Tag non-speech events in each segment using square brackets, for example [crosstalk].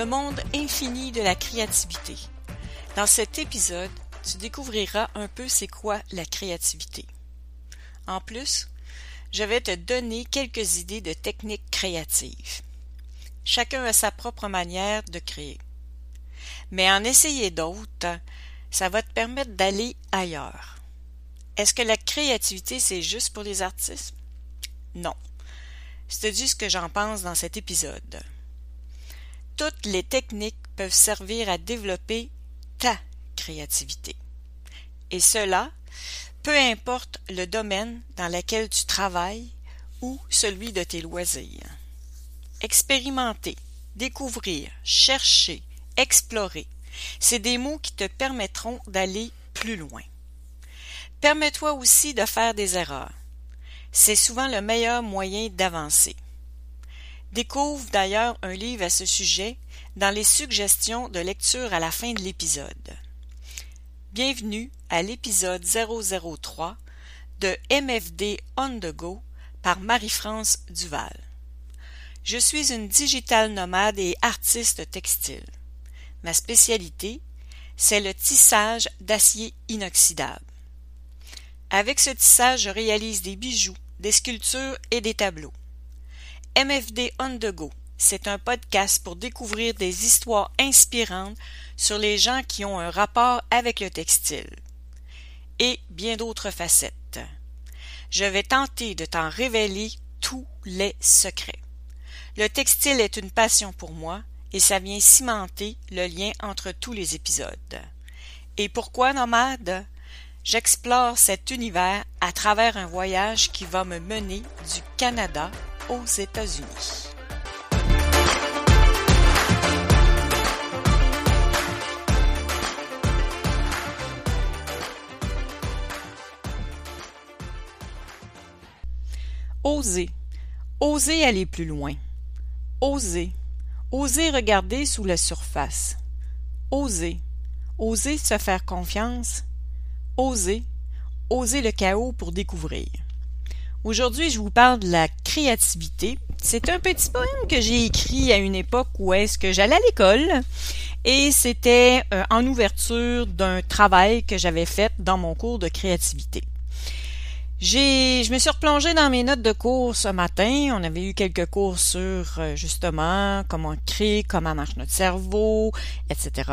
le monde infini de la créativité. Dans cet épisode, tu découvriras un peu c'est quoi la créativité. En plus, je vais te donner quelques idées de techniques créatives. Chacun a sa propre manière de créer. Mais en essayer d'autres, ça va te permettre d'aller ailleurs. Est-ce que la créativité, c'est juste pour les artistes? Non. C'est juste ce que j'en pense dans cet épisode. Toutes les techniques peuvent servir à développer ta créativité. Et cela, peu importe le domaine dans lequel tu travailles ou celui de tes loisirs. Expérimenter, découvrir, chercher, explorer, c'est des mots qui te permettront d'aller plus loin. Permets-toi aussi de faire des erreurs. C'est souvent le meilleur moyen d'avancer. Découvre d'ailleurs un livre à ce sujet dans les suggestions de lecture à la fin de l'épisode. Bienvenue à l'épisode 003 de MFD On the Go par Marie-France Duval. Je suis une digitale nomade et artiste textile. Ma spécialité, c'est le tissage d'acier inoxydable. Avec ce tissage, je réalise des bijoux, des sculptures et des tableaux. MFD On c'est un podcast pour découvrir des histoires inspirantes sur les gens qui ont un rapport avec le textile. Et bien d'autres facettes. Je vais tenter de t'en révéler tous les secrets. Le textile est une passion pour moi et ça vient cimenter le lien entre tous les épisodes. Et pourquoi nomade? J'explore cet univers à travers un voyage qui va me mener du Canada aux États-Unis. Oser. Oser aller plus loin. Oser. Oser regarder sous la surface. Oser. Oser se faire confiance Oser, oser le chaos pour découvrir. Aujourd'hui, je vous parle de la créativité. C'est un petit poème que j'ai écrit à une époque où est-ce que j'allais à l'école et c'était euh, en ouverture d'un travail que j'avais fait dans mon cours de créativité. J'ai, je me suis replongée dans mes notes de cours ce matin. On avait eu quelques cours sur euh, justement comment créer, comment marche notre cerveau, etc.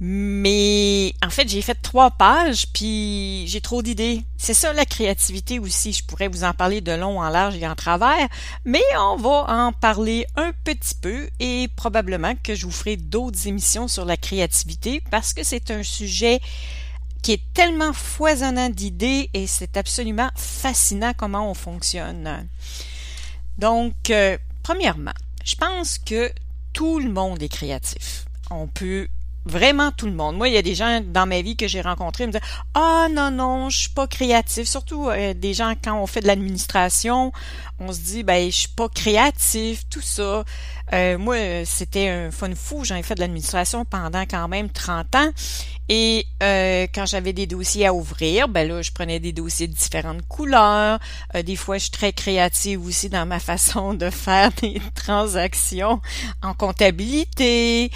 Mais en fait, j'ai fait trois pages, puis j'ai trop d'idées. C'est ça la créativité aussi. Je pourrais vous en parler de long en large et en travers, mais on va en parler un petit peu et probablement que je vous ferai d'autres émissions sur la créativité parce que c'est un sujet qui est tellement foisonnant d'idées et c'est absolument fascinant comment on fonctionne. Donc, euh, premièrement, je pense que tout le monde est créatif. On peut vraiment tout le monde. Moi, il y a des gens dans ma vie que j'ai rencontrés qui me disent Ah non, non, je suis pas créatif. Surtout euh, des gens quand on fait de l'administration, on se dit ben je suis pas créatif, tout ça. Euh, moi, c'était un fun fou. J'en ai fait de l'administration pendant quand même 30 ans. Et euh, quand j'avais des dossiers à ouvrir, ben là, je prenais des dossiers de différentes couleurs. des fois, je suis très créative aussi dans ma [laughs] façon de faire des transactions en comptabilité.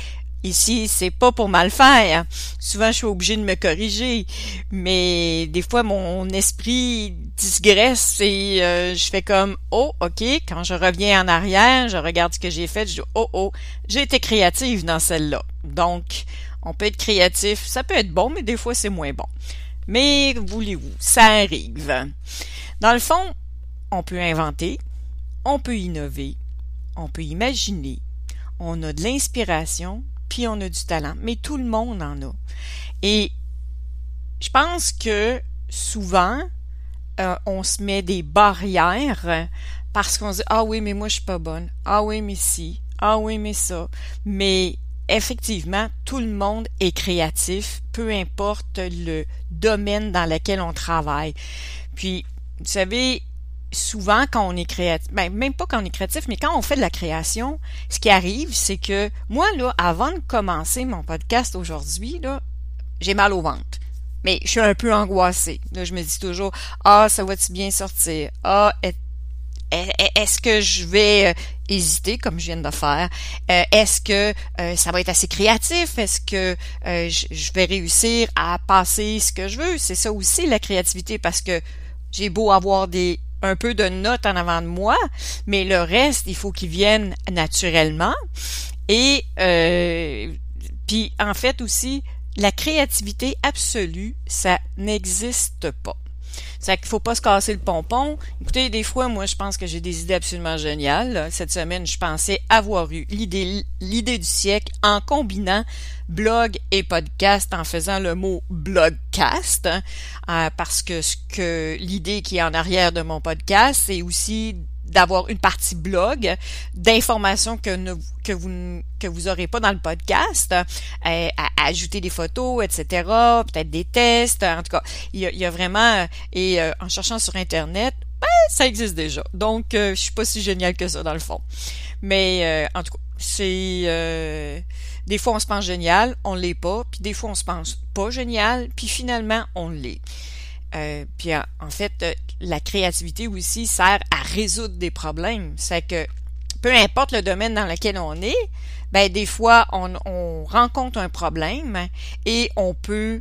Ici, c'est pas pour mal faire. Souvent, je suis obligée de me corriger, mais des fois, mon esprit digresse et euh, je fais comme oh, ok. Quand je reviens en arrière, je regarde ce que j'ai fait, je dis oh oh, j'ai été créative dans celle-là. Donc, on peut être créatif, ça peut être bon, mais des fois, c'est moins bon. Mais voulez-vous, ça arrive. Dans le fond, on peut inventer, on peut innover, on peut imaginer, on a de l'inspiration, puis on a du talent. Mais tout le monde en a. Et je pense que souvent, euh, on se met des barrières parce qu'on se dit Ah oui, mais moi je suis pas bonne. Ah oui, mais si. Ah oui, mais ça. Mais effectivement, tout le monde est créatif, peu importe le domaine dans lequel on travaille. Puis, vous savez, souvent quand on est créatif, ben, même pas quand on est créatif, mais quand on fait de la création, ce qui arrive, c'est que moi, là, avant de commencer mon podcast aujourd'hui, là, j'ai mal au ventre. Mais je suis un peu angoissée. Là, je me dis toujours, ah, ça va-tu bien sortir? Ah, est-ce que je vais, hésiter comme je viens de faire? Euh, est-ce que euh, ça va être assez créatif? Est-ce que euh, je, vais réussir à passer ce que je veux? C'est ça aussi la créativité parce que j'ai beau avoir des un peu de notes en avant de moi, mais le reste, il faut qu'il vienne naturellement. Et puis en fait aussi, la créativité absolue, ça n'existe pas. C'est qu'il faut pas se casser le pompon. Écoutez, des fois, moi, je pense que j'ai des idées absolument géniales. Cette semaine, je pensais avoir eu l'idée, l'idée du siècle en combinant blog et podcast en faisant le mot blogcast, hein, euh, parce que ce que l'idée qui est en arrière de mon podcast, c'est aussi d'avoir une partie blog d'informations que, ne, que vous que vous aurez pas dans le podcast, euh, à, ajouter des photos, etc., peut-être des tests, en tout cas, il y a, vraiment euh, et euh, en cherchant sur internet, ben, ça existe déjà. Donc je suis pas si génial que ça dans le fond. Mais en tout cas, c'est des fois on se pense génial, on l'est pas, puis des fois on se pense pas génial, puis finalement on l'est. Euh, puis en, fait, euh, la créativité aussi sert à résoudre des problèmes. C'est que peu importe le domaine dans lequel on est, ben des fois on, on rencontre un problème et on peut,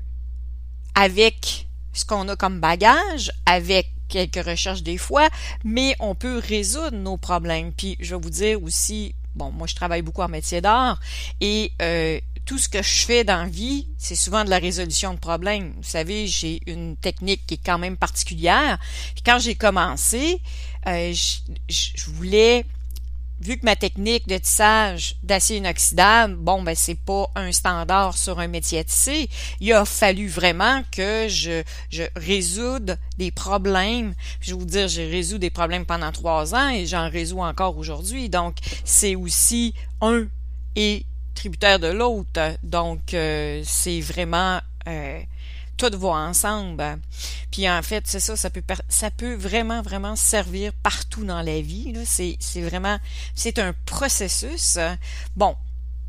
avec ce qu'on a comme bagage, avec quelques recherches des fois, mais on peut résoudre nos problèmes. Puis je vais vous dire aussi, bon, moi je travaille beaucoup en métier d'art et euh, tout ce que je fais dans la vie, c'est souvent de la résolution de problèmes. Vous savez, j'ai une technique qui est quand même particulière. quand j'ai commencé, euh, je, voulais, vu que ma technique de tissage d'acier inoxydable, bon, ben c'est pas un standard sur un métier à tisser, il a fallu vraiment que je, je résoudre des problèmes. Je vais vous dire, j'ai résolu des problèmes pendant trois ans et j'en résous encore aujourd'hui. Donc, c'est aussi un et tributaire de l'autre. Donc, euh, c'est vraiment euh, tout va ensemble. Puis en fait, c'est ça, ça peut ça peut vraiment vraiment servir partout dans la vie. C'est c'est vraiment c'est un processus. Bon,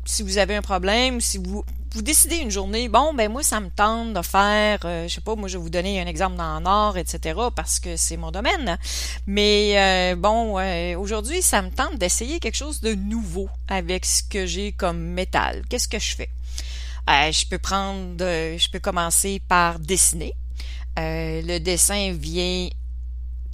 si vous avez un problème, si vous vous décidez une journée, bon, ben moi, ça me tente de faire, euh, je sais pas, moi, je vais vous donner un exemple dans l'art, etc., parce que c'est mon domaine. Mais euh, bon, aujourd'hui, ça me tente d'essayer quelque chose de nouveau avec ce que j'ai comme métal. Qu'est-ce que je fais? Euh, je peux prendre, je peux commencer par dessiner. le dessin vient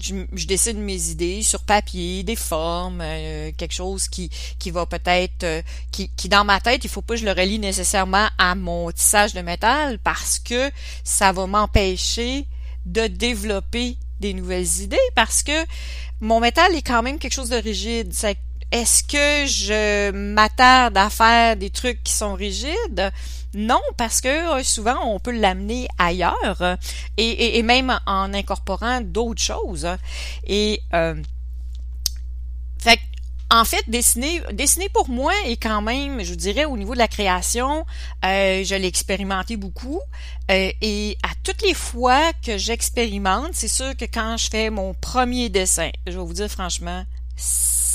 je, décide mes idées sur papier, des formes, euh, quelque chose qui, qui va peut-être, euh, qui, qui dans ma tête, il faut pas que je le relie nécessairement à mon tissage de métal parce que ça va m'empêcher de développer des nouvelles idées parce que mon métal est quand même quelque chose de rigide. Est-ce que je m'attarde à faire des trucs qui sont rigides? Non, parce que euh, souvent on peut l'amener ailleurs euh, et, même en incorporant d'autres choses. Et euh, en fait, dessiner, dessiner pour moi est quand même, je dirais, au niveau de la création, je l'ai expérimenté beaucoup. et à toutes les fois que j'expérimente, c'est sûr que quand je fais mon premier dessin, je vais vous dire franchement,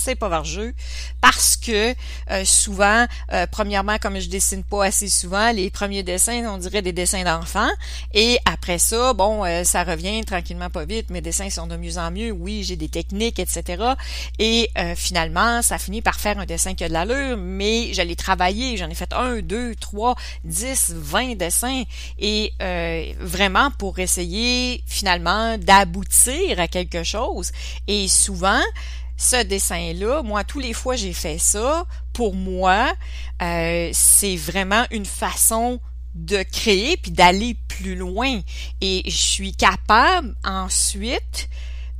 c'est pas vargeux parce que euh, souvent, euh, premièrement, comme je dessine pas assez souvent, les premiers dessins, on dirait des dessins d'enfants. Et après ça, bon, euh, ça revient tranquillement pas vite. Mes dessins sont de mieux en mieux. Oui, j'ai des techniques, etc. Et finalement, ça finit par faire un dessin qui a de l'allure, mais j'allais travailler. J'en ai fait un, deux, trois, dix, vingt dessins. Et vraiment pour essayer finalement d'aboutir à quelque chose. Et souvent, ce dessin-là, moi, tous les fois j'ai fait ça, pour moi, euh, c'est vraiment une façon de créer puis d'aller plus loin. Et je suis capable ensuite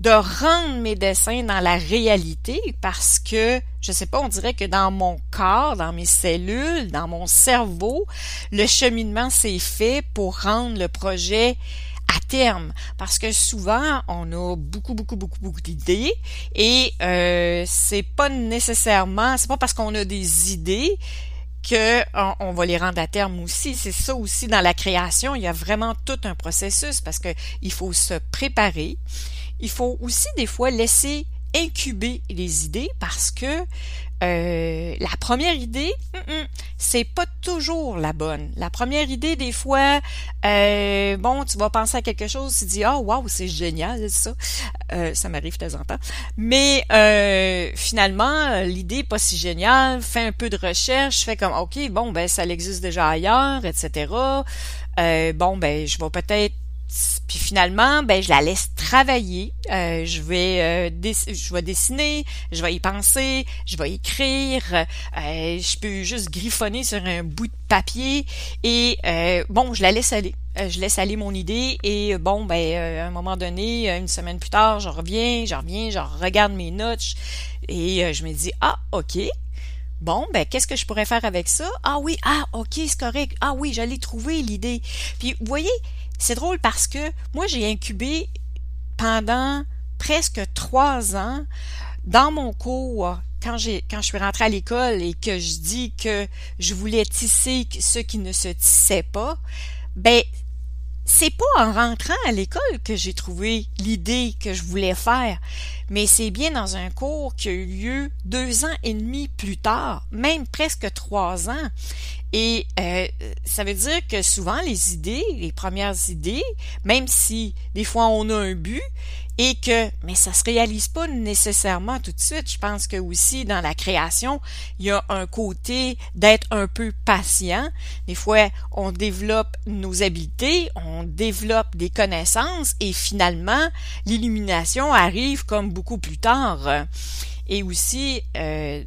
de rendre mes dessins dans la réalité parce que, je sais pas, on dirait que dans mon corps, dans mes cellules, dans mon cerveau, le cheminement s'est fait pour rendre le projet à terme. Parce que souvent on a beaucoup beaucoup beaucoup beaucoup d'idées et euh, c'est pas nécessairement c'est pas parce qu'on a des idées que on, va les rendre à terme aussi. C'est ça aussi dans la création. Il y a vraiment tout un processus parce que il faut se préparer. Il faut aussi des fois laisser incuber les idées parce que euh, la première idée, c'est pas toujours la bonne. La première idée, des fois, euh, bon, tu vas penser à quelque chose, tu dis ah waouh, c'est génial ça. Euh, ça m'arrive de temps en temps. Mais finalement, l'idée pas si géniale. Fais un peu de recherche, fais comme ok, bon ben ça existe déjà ailleurs, etc. bon ben je vais peut-être puis finalement, ben je la laisse travailler. Euh, je vais euh, je vais dessiner, je vais y penser, je vais écrire. Euh, je peux juste griffonner sur un bout de papier et bon, je la laisse aller. je laisse aller mon idée et bon, ben à un moment donné, une semaine plus tard, je reviens, je reviens, je regarde mes notes et je me dis ah ok, Bon, ben, qu'est-ce que je pourrais faire avec ça? Ah oui, ah, ok, c'est correct. Ah oui, j'allais trouver l'idée. Puis, vous voyez, c'est drôle parce que moi, j'ai incubé pendant presque trois ans dans mon cours quand j'ai quand je suis rentrée à l'école et que je dis que je voulais tisser ce qui ne se tissait pas, ben c'est pas en rentrant à l'école que j'ai trouvé l'idée que je voulais faire, mais c'est bien dans un cours qui a eu lieu deux ans et demi plus tard, même presque trois ans. Et euh, ça veut dire que souvent les idées, les premières idées, même si des fois on a un but, et que mais ça se réalise pas nécessairement tout de suite. Je pense que aussi dans la création, il y a un côté d'être un peu patient. Des fois, on développe nos habiletés, on développe des connaissances et finalement, l'illumination arrive comme beaucoup plus tard. Et aussi, euh,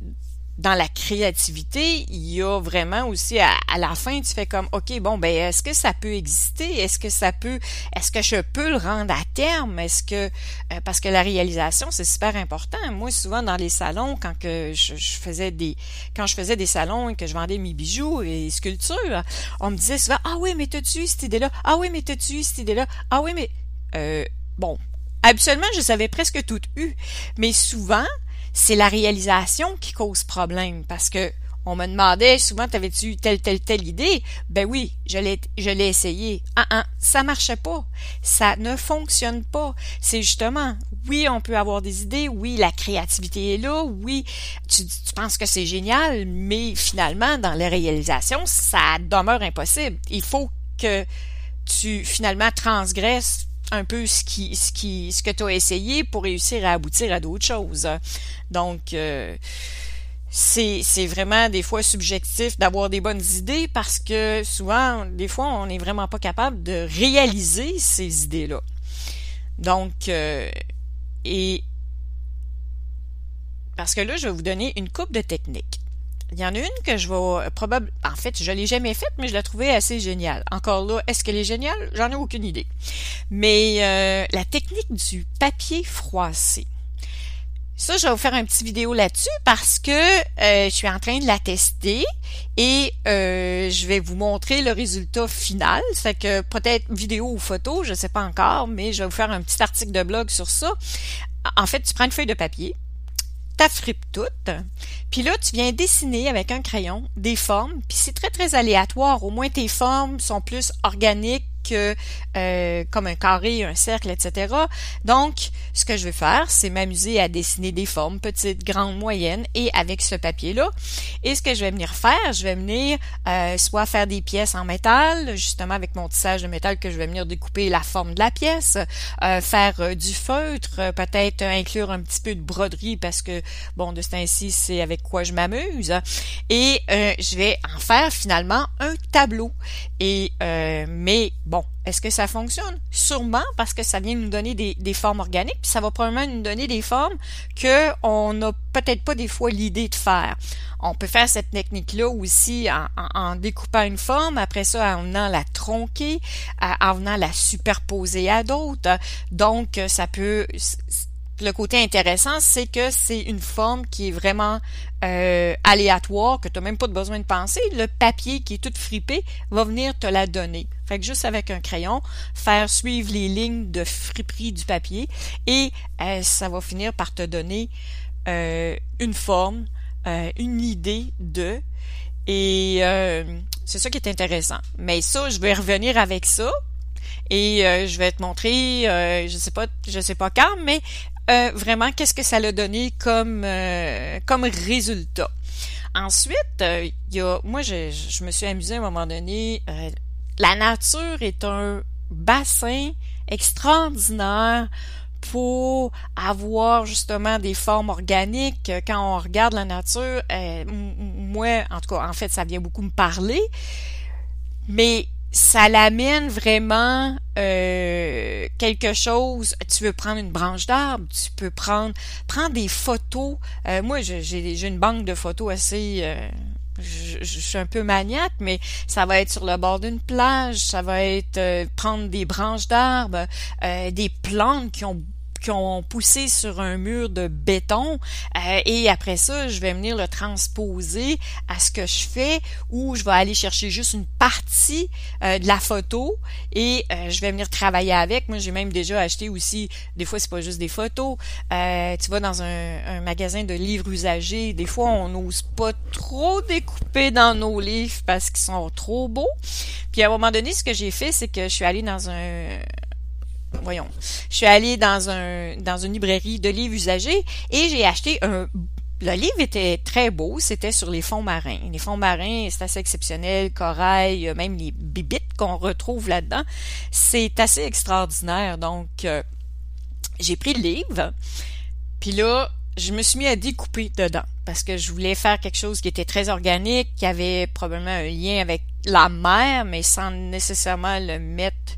dans la créativité, il y a vraiment aussi à, la fin, tu fais comme OK, bon ben est-ce que ça peut exister? Est-ce que ça peut est-ce que je peux le rendre à terme? Est-ce que euh, parce que la réalisation c'est super important. Moi souvent dans les salons quand que je, faisais des quand je faisais des salons et que je vendais mes bijoux et sculptures, on me disait souvent "Ah oui, mais t'as-tu cette idée-là? Ah oui, mais t'as-tu cette idée-là? Ah oui, mais euh, bon, habituellement je savais presque tout eu, mais souvent c'est la réalisation qui cause problème parce que on me demandait souvent t'avais-tu telle telle telle idée? Ben oui je l'ai je l'ai essayé. Ah ah ça marchait pas. Ça ne fonctionne pas. C'est justement oui on peut avoir des idées oui la créativité est là oui tu, tu penses que c'est génial mais finalement dans la réalisation ça demeure impossible. Il faut que tu finalement transgresses un peu ce qui ce qui ce que tu as essayé pour réussir à aboutir à d'autres choses. Donc euh, c'est vraiment des fois subjectif d'avoir des bonnes idées parce que souvent des fois on n'est vraiment pas capable de réaliser ces idées-là. Donc euh, et parce que là je vais vous donner une coupe de techniques. Il y en a une que je vais euh, probablement... En fait, je l'ai jamais faite, mais je la trouvais assez géniale. Encore là, est-ce qu'elle est géniale? J'en ai aucune idée. Mais euh, la technique du papier froissé. Ça, je vais vous faire un petit vidéo là-dessus parce que euh, je suis en train de la tester et je vais vous montrer le résultat final. C'est que peut-être vidéo ou photo, je ne sais pas encore, mais je vais vous faire un petit article de blog sur ça. En fait, tu prends une feuille de papier, fripe toute. Puis là, tu viens dessiner avec un crayon des formes, puis c'est très très aléatoire. Au moins tes formes sont plus organiques euh, comme un carré, un cercle, etc. Donc, ce que je vais faire, c'est m'amuser à dessiner des formes petites, grandes, moyennes, et avec ce papier-là. Et ce que je vais venir faire, je vais venir euh, soit faire des pièces en métal, justement avec mon tissage de métal que je vais venir découper la forme de la pièce, euh, faire du feutre, peut-être inclure un petit peu de broderie parce que, bon, de ce temps-ci, c'est avec quoi je m'amuse. Et je vais en faire finalement un tableau. Et mais bon, est-ce que ça fonctionne? Sûrement parce que ça vient nous donner des, formes organiques, puis ça va probablement nous donner des formes que on n'a peut-être pas des fois l'idée de faire. On peut faire cette technique-là aussi en, découpant une forme, après ça en venant la tronquer, en venant la superposer à d'autres. Donc, ça peut le côté intéressant, c'est que c'est une forme qui est vraiment euh, aléatoire, que tu n'as même pas besoin de penser. Le papier qui est tout fripé va venir te la donner. Fait que juste avec un crayon, faire suivre les lignes de friperie du papier et euh, ça va finir par te donner euh, une forme, une idée de. Et c'est ça qui est intéressant. Mais ça, je vais revenir avec ça et je vais te montrer, je sais pas, je sais pas quand, mais euh, vraiment qu'est-ce que ça l'a donné comme, euh, comme résultat? Ensuite, il y a, moi, je, je, me suis amusée à un moment donné. la nature est un bassin extraordinaire pour avoir justement des formes organiques. Quand on regarde la nature, moi, en tout cas, en fait, ça vient beaucoup me parler. Mais ça l'amène vraiment euh, quelque chose. Tu veux prendre une branche d'arbre, tu peux prendre prendre des photos. Euh, moi, j'ai une banque de photos assez. Euh, je, je, suis un peu maniaque, mais ça va être sur le bord d'une plage, ça va être prendre des branches d'arbres, des plantes qui ont qui ont poussé sur un mur de béton euh, et après ça, je vais venir le transposer à ce que je fais ou je vais aller chercher juste une partie euh, de la photo et euh, je vais venir travailler avec. Moi, j'ai même déjà acheté aussi, des fois, c'est pas juste des photos. tu vas dans un, un, magasin de livres usagés, des fois, on n'ose pas trop découper dans nos livres parce qu'ils sont trop beaux. Puis à un moment donné, ce que j'ai fait, c'est que je suis allée dans un voyons, je suis allée dans un dans une librairie de livres usagés et j'ai acheté un le livre était très beau, c'était sur les fonds marins. Les fonds marins, c'est assez exceptionnel, corail, même les bibites qu'on retrouve là-dedans, c'est assez extraordinaire. Donc, euh, j'ai pris le livre, puis là, je me suis mis à découper dedans parce que je voulais faire quelque chose qui était très organique, qui avait probablement un lien avec la mer, mais sans nécessairement le mettre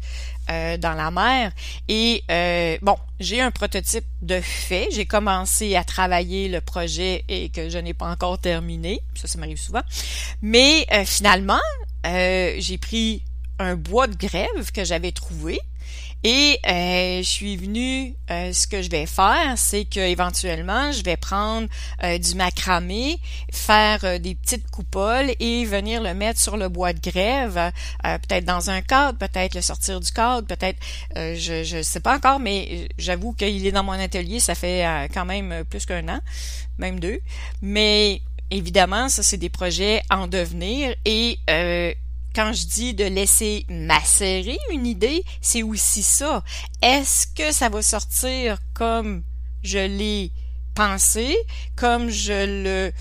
euh, dans la mer. Et euh, bon, j'ai un prototype de fait. J'ai commencé à travailler le projet et que je n'ai pas encore terminé. Ça, ça m'arrive souvent. Mais euh, finalement, j'ai pris un bois de grève que j'avais trouvé et euh, je suis venue, euh, ce que je vais faire, c'est que éventuellement, je vais prendre euh, du macramé, faire des petites coupoles et venir le mettre sur le bois de grève, peut-être dans un cadre, peut-être le sortir du cadre, peut-être, je je sais pas encore, mais j'avoue qu'il est dans mon atelier, ça fait quand même plus qu'un an, même deux, mais évidemment, ça c'est des projets en devenir et quand je dis de laisser macérer une idée, c'est aussi ça. Est-ce que ça va sortir comme je l'ai pensé, comme je le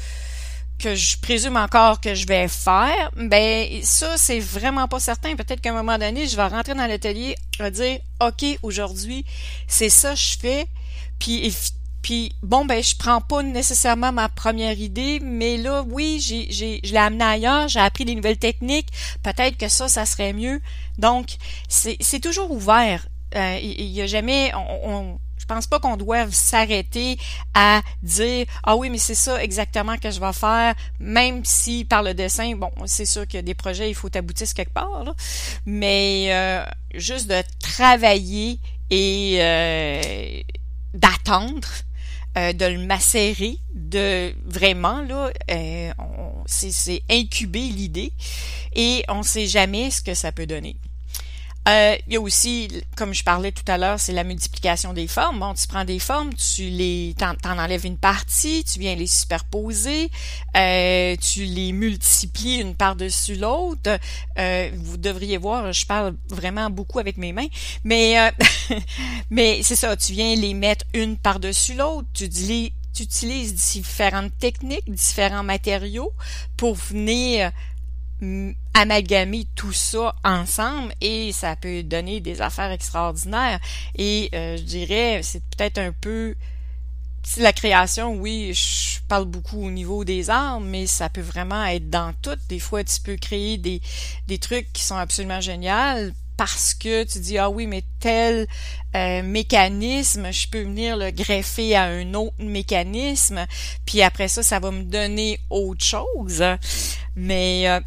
que je présume encore que je vais faire, ben ça c'est vraiment pas certain. Peut-être qu'à un moment donné, je vais rentrer dans l'atelier, dire OK, aujourd'hui, c'est ça que je fais, puis puis bon ben je prends pas nécessairement ma première idée, mais là oui j'ai j'ai je l'ai amené ailleurs, j'ai appris des nouvelles techniques, peut-être que ça ça serait mieux. Donc c'est c'est toujours ouvert. Euh, il y, a jamais on, on je pense pas qu'on doive s'arrêter à dire ah oui mais c'est ça exactement que je vais faire même si par le dessin bon c'est sûr qu'il y a des projets il faut aboutir quelque part là, mais euh, juste de travailler et euh, d'attendre euh, de le macérer, de vraiment là, euh, c'est incuber l'idée et on sait jamais ce que ça peut donner. Euh, il y a aussi, comme je parlais tout à l'heure, c'est la multiplication des formes. Bon, tu prends des formes, tu les, t'en, enlèves une partie, tu viens les superposer, euh, tu les multiplies une par-dessus l'autre. Euh, vous devriez voir, je parle vraiment beaucoup avec mes mains, mais [laughs] mais c'est ça, tu viens les mettre une par-dessus l'autre, tu dis tu utilises différentes techniques, différents matériaux pour venir amalgamer tout ça ensemble et ça peut donner des affaires extraordinaires. Et euh, je dirais, c'est peut-être un peu la création, oui, je parle beaucoup au niveau des arts, mais ça peut vraiment être dans tout. Des fois, tu peux créer des, des trucs qui sont absolument géniaux parce que tu dis ah oui mais tel euh, mécanisme je peux venir le greffer à un autre mécanisme puis après ça ça va me donner autre chose mais euh,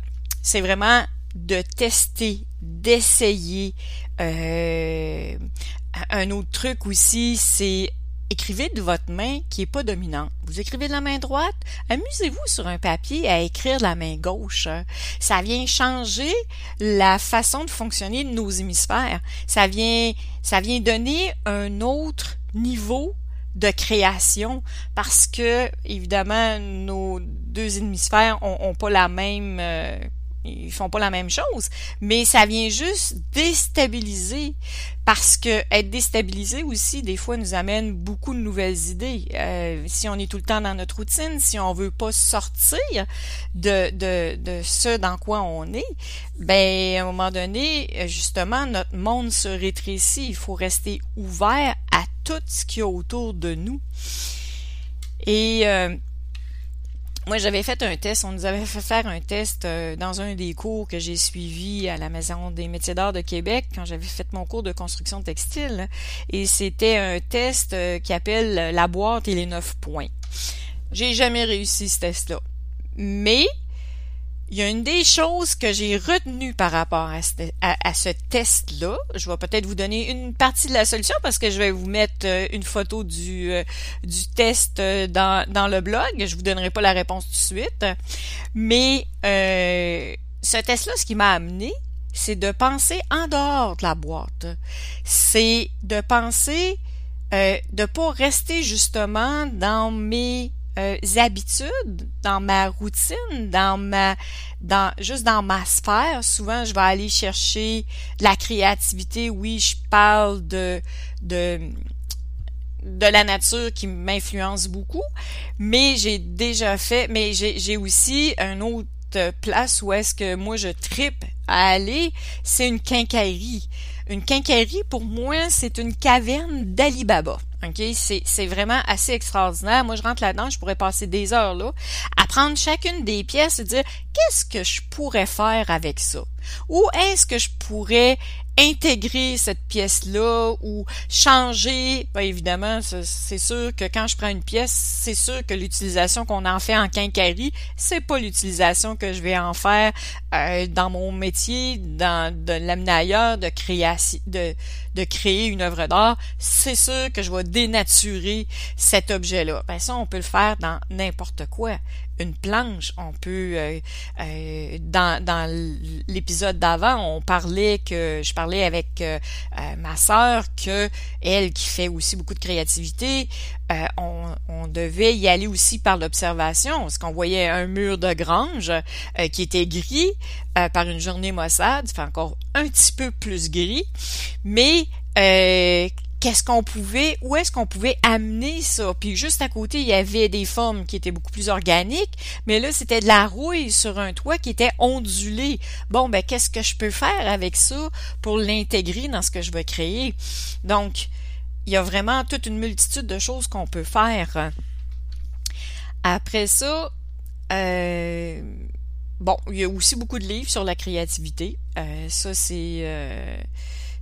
c'est vraiment de tester, d'essayer. Euh, un autre truc aussi, c'est écrivez de votre main qui est pas dominante. Vous écrivez de la main droite, amusez-vous sur un papier à écrire de la main gauche. Ça vient changer la façon de fonctionner de nos hémisphères. Ça vient, ça vient donner un autre niveau de création parce que évidemment nos deux hémisphères ont, pas la même euh, ils font pas la même chose, mais ça vient juste déstabiliser parce que être déstabilisé aussi des fois nous amène beaucoup de nouvelles idées. Euh, si on est tout le temps dans notre routine, si on veut pas sortir de, de, de ce dans quoi on est, ben à un moment donné, justement, notre monde se rétrécit. Il faut rester ouvert à tout ce qu'il y a autour de nous. Et euh, moi, j'avais fait un test, on nous avait fait faire un test euh, dans un des cours que j'ai suivi à la Maison des métiers d'art de Québec quand j'avais fait mon cours de construction textile. Et c'était un test euh, qui appelle la boîte et les neuf points. J'ai jamais réussi ce test-là. Mais il y a une des choses que j'ai retenues par rapport à ce, test-là. Je vais peut-être vous donner une partie de la solution parce que je vais vous mettre euh, une photo du, euh, test euh, dans, dans le blog. Je vous donnerai pas la réponse tout de suite. Mais ce test-là, ce qui m'a amené, c'est de penser en dehors de la boîte. C'est de penser euh, de pas rester justement dans mes euh, habitudes, dans ma routine, dans ma, dans juste dans ma sphère. Souvent, je vais aller chercher la créativité. Oui, je parle de de de la nature qui m'influence beaucoup, mais j'ai déjà fait, mais j'ai aussi un autre place où est-ce que moi je tripe à aller, c'est une quincaillerie. Une quincaillerie, pour moi, c'est une caverne d'Alibaba. OK? C'est vraiment assez extraordinaire. Moi, je rentre là-dedans, je pourrais passer des heures là, à prendre chacune des pièces et dire qu'est-ce que je pourrais faire avec ça? Où est-ce que je pourrais intégrer cette pièce-là ou changer? Ben, évidemment, c'est sûr que quand je prends une pièce, c'est sûr que l'utilisation qu'on en fait en quincaillerie, c'est pas l'utilisation que je vais en faire euh, dans mon métier, dans de l'amener ailleurs, de créer de, de créer une œuvre d'art. C'est sûr que je vais dénaturer cet objet-là. Ben ça, on peut le faire dans n'importe quoi une planche. On peut euh, euh, dans, dans l'épisode d'avant, on parlait que je parlais avec euh, ma sœur que elle qui fait aussi beaucoup de créativité, on, on, devait y aller aussi par l'observation, parce qu'on voyait un mur de grange qui était gris par une journée maussade, fait encore un petit peu plus gris, mais qu'est-ce qu'on pouvait, où est-ce qu'on pouvait amener ça? Puis juste à côté, il y avait des formes qui étaient beaucoup plus organiques, mais là, c'était de la rouille sur un toit qui était ondulé. Bon, ben, qu'est-ce que je peux faire avec ça pour l'intégrer dans ce que je veux créer? Donc, il y a vraiment toute une multitude de choses qu'on peut faire. Après ça, euh, bon, il y a aussi beaucoup de livres sur la créativité. Euh, ça, c'est... Euh,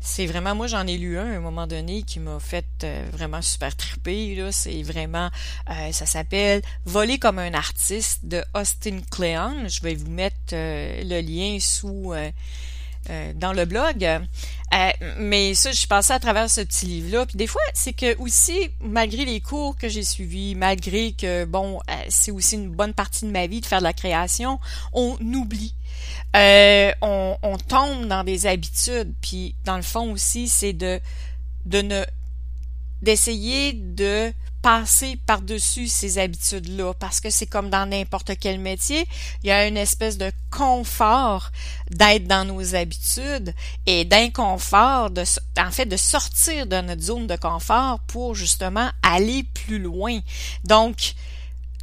c'est vraiment, moi j'en ai lu un à un moment donné qui m'a fait euh, vraiment super triper. Là. C'est vraiment, euh, ça s'appelle Voler comme un artiste de Austin Kleon. Je vais vous mettre euh, le lien sous dans le blog. mais ça, je suis passée à travers ce petit livre-là. Puis des fois, c'est que aussi, malgré les cours que j'ai suivis, malgré que, bon, c'est aussi une bonne partie de ma vie de faire de la création, on oublie euh, on, on, tombe dans des habitudes, puis dans le fond aussi, c'est de, de ne d'essayer de passer par-dessus ces habitudes-là, parce que c'est comme dans n'importe quel métier, il y a une espèce de confort d'être dans nos habitudes et d'inconfort, de, en fait, de sortir de notre zone de confort pour justement aller plus loin. Donc,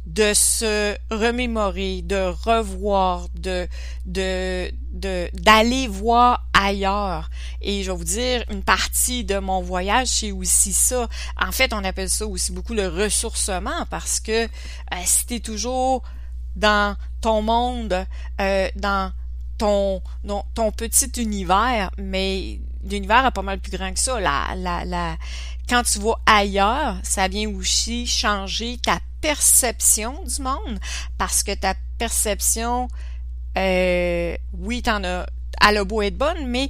de se remémorer, de revoir, de de de d'aller voir ailleurs. Et je vais vous dire, une partie de mon voyage, c'est aussi ça. En fait, on appelle ça aussi beaucoup le ressourcement parce que euh, si tu es toujours dans ton monde, euh, dans ton, petit univers, mais l'univers est pas mal plus grand que ça. La, la, la, quand tu vas ailleurs, ça vient aussi changer ta perception du monde parce que ta perception, euh, oui, t'en as, elle a beau être bonne, mais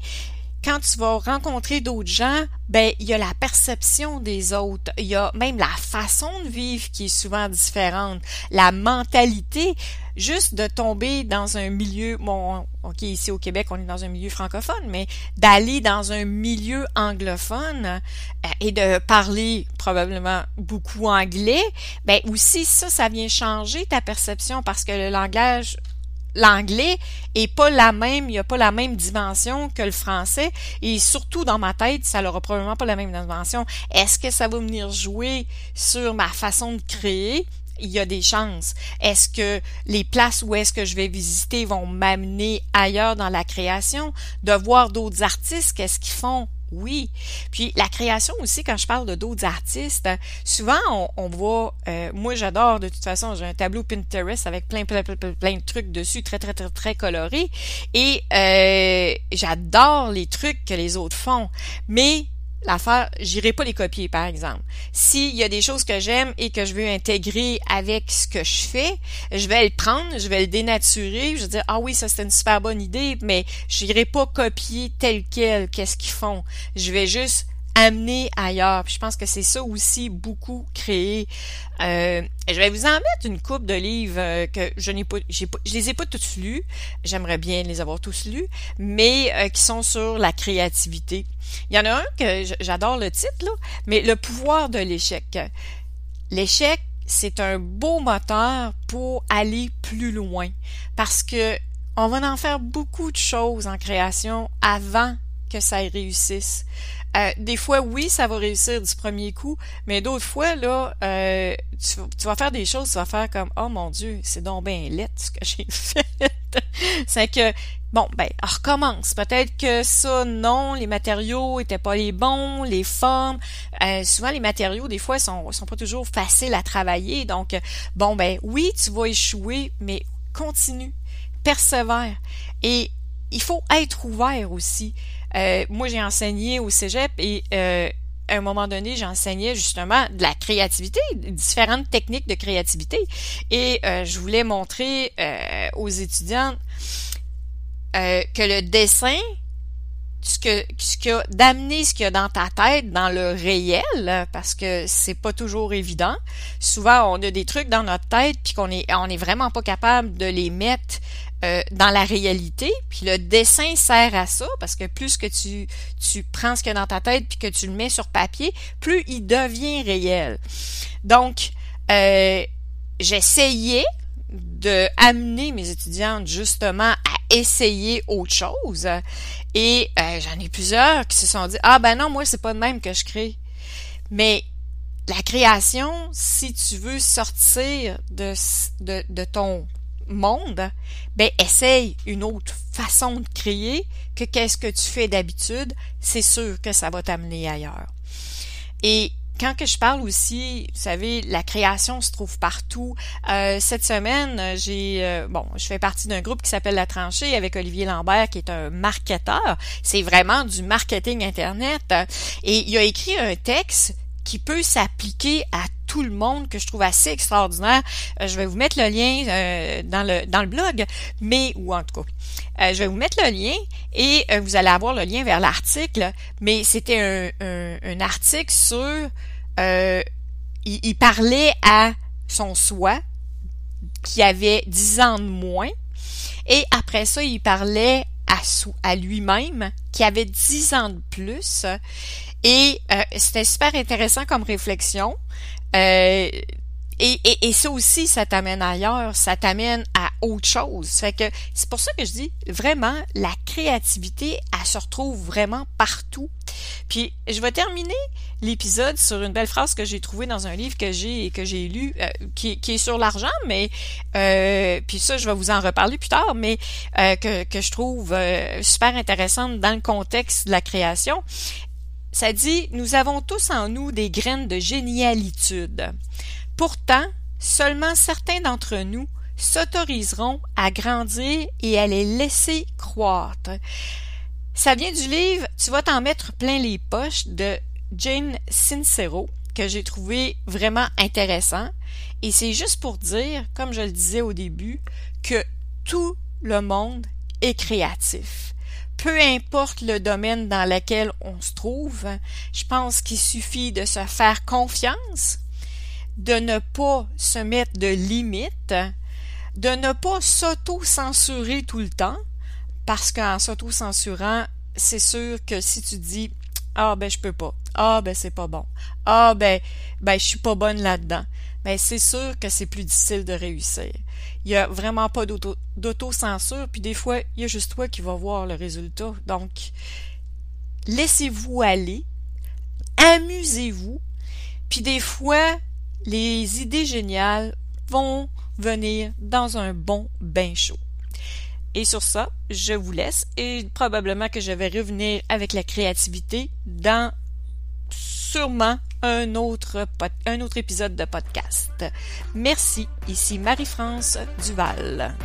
quand tu vas rencontrer d'autres gens, ben il y a la perception des autres, il y a même la façon de vivre qui est souvent différente, la mentalité, juste de tomber dans un milieu, bon, ok ici au Québec on est dans un milieu francophone, mais d'aller dans un milieu anglophone euh, et de parler probablement beaucoup anglais, ben aussi ça, ça vient changer ta perception parce que le langage l'anglais est pas la même, il n'y a pas la même dimension que le français et surtout dans ma tête, ça n'aura probablement pas la même dimension. Est-ce que ça va venir jouer sur ma façon de créer? il y a des chances. Est-ce que les places où est-ce que je vais visiter vont m'amener ailleurs dans la création, de voir d'autres artistes, qu'est-ce qu'ils font? Oui. Puis la création aussi, quand je parle de d'autres artistes, souvent on, on voit, euh, moi j'adore de toute façon, j'ai un tableau Pinterest avec plein, plein, plein, plein de trucs dessus, très, très, très, très colorés. Et euh, j'adore les trucs que les autres font. Mais l'affaire, j'irai pas les copier, par exemple. S'il y a des choses que j'aime et que je veux intégrer avec ce que je fais, je vais le prendre, je vais le dénaturer, je vais dire, ah oui, ça c'est une super bonne idée, mais j'irai pas copier tel quel, qu'est-ce qu'ils font. Je vais juste amener ailleurs. Je pense que c'est ça aussi beaucoup créé. Euh, je vais vous en mettre une coupe de livres euh, que je n'ai pas, pas, je les ai pas tous lus. J'aimerais bien les avoir tous lus, mais euh, qui sont sur la créativité. Il y en a un que j'adore le titre là, mais le pouvoir de l'échec. L'échec, c'est un beau moteur pour aller plus loin parce que on va en faire beaucoup de choses en création avant que ça réussisse. Euh, des fois, oui, ça va réussir du premier coup, mais d'autres fois, là, euh, tu, vas faire des choses, tu vas faire comme Oh mon Dieu, c'est donc bien laid ce que j'ai [laughs] fait. c'est que bon, ben, on recommence. Peut-être que ça, non, les matériaux étaient pas les bons, les formes. Euh, souvent, les matériaux, des fois, sont, sont pas toujours faciles à travailler. Donc, bon, ben, oui, tu vas échouer, mais continue, persévère. Et il faut être ouvert aussi. Euh, moi, j'ai enseigné au cégep et euh, à un moment donné, j'enseignais justement de la créativité, différentes techniques de créativité. Et euh, je voulais montrer aux étudiants que le dessin, ce que ce a d'amener ce qu'il y a dans ta tête dans le réel parce que c'est pas toujours évident. Souvent on a des trucs dans notre tête puis qu'on est on est vraiment pas capable de les mettre euh, dans la réalité, puis le dessin sert à ça, parce que plus que tu, tu prends ce qu'il y a dans ta tête, puis que tu le mets sur papier, plus il devient réel. Donc, euh, j'essayais de amener mes étudiantes justement à essayer autre chose. Et euh, j'en ai plusieurs qui se sont dit Ah ben non, moi c'est pas de même que je crée. Mais la création, si tu veux sortir de, de, de ton monde, ben essaye une autre façon de créer que qu'est-ce que tu fais d'habitude, c'est sûr que ça va t'amener ailleurs. Et quand que je parle aussi, vous savez, la création se trouve partout. Euh, cette semaine, j'ai euh, bon, je fais partie d'un groupe qui s'appelle La Tranchée avec Olivier Lambert, qui est un marketeur. C'est vraiment du marketing internet. Et il a écrit un texte qui peut s'appliquer à tout le monde que je trouve assez extraordinaire. Euh, je vais vous mettre le lien euh, dans le dans le blog, mais ou en tout cas, euh, je vais vous mettre le lien et vous allez avoir le lien vers l'article. Mais c'était un, un, article sur il, il, parlait à son soi qui avait 10 ans de moins et après ça il parlait à, à lui-même qui avait 10 ans de plus et c'était super intéressant comme réflexion. Euh, et, et, et, ça aussi, ça t'amène ailleurs, ça t'amène à autre chose. Fait que c'est pour ça que je dis vraiment la créativité, elle se retrouve vraiment partout. Puis je vais terminer l'épisode sur une belle phrase que j'ai trouvée dans un livre que j'ai que j'ai lu, euh, qui, qui, est sur l'argent, mais euh, puis ça je vais vous en reparler plus tard, mais euh, que, que je trouve euh, super intéressante dans le contexte de la création. Ça dit, nous avons tous en nous des graines de génialitude. Pourtant, seulement certains d'entre nous s'autoriseront à grandir et à les laisser croître. Ça vient du livre Tu vas t'en mettre plein les poches de Jane Sincero que j'ai trouvé vraiment intéressant. Et c'est juste pour dire, comme je le disais au début, que tout le monde est créatif peu importe le domaine dans lequel on se trouve, je pense qu'il suffit de se faire confiance, de ne pas se mettre de limites, de ne pas s'auto-censurer tout le temps, parce qu'en s'auto-censurant, c'est sûr que si tu dis ah ben je peux pas, Ah ben c'est pas bon. Ah ben ben je suis pas bonne là-dedans. Ben c'est sûr que c'est plus difficile de réussir. Il y a vraiment pas d'auto-censure, puis des fois, il y a juste toi qui vas voir le résultat. Donc, laissez-vous aller, amusez-vous, puis des fois, les idées géniales vont venir dans un bon bain chaud. Et sur ça, je vous laisse et probablement que je vais revenir avec la créativité dans sûrement un autre, un autre épisode de podcast. Merci, ici Marie-France Duval.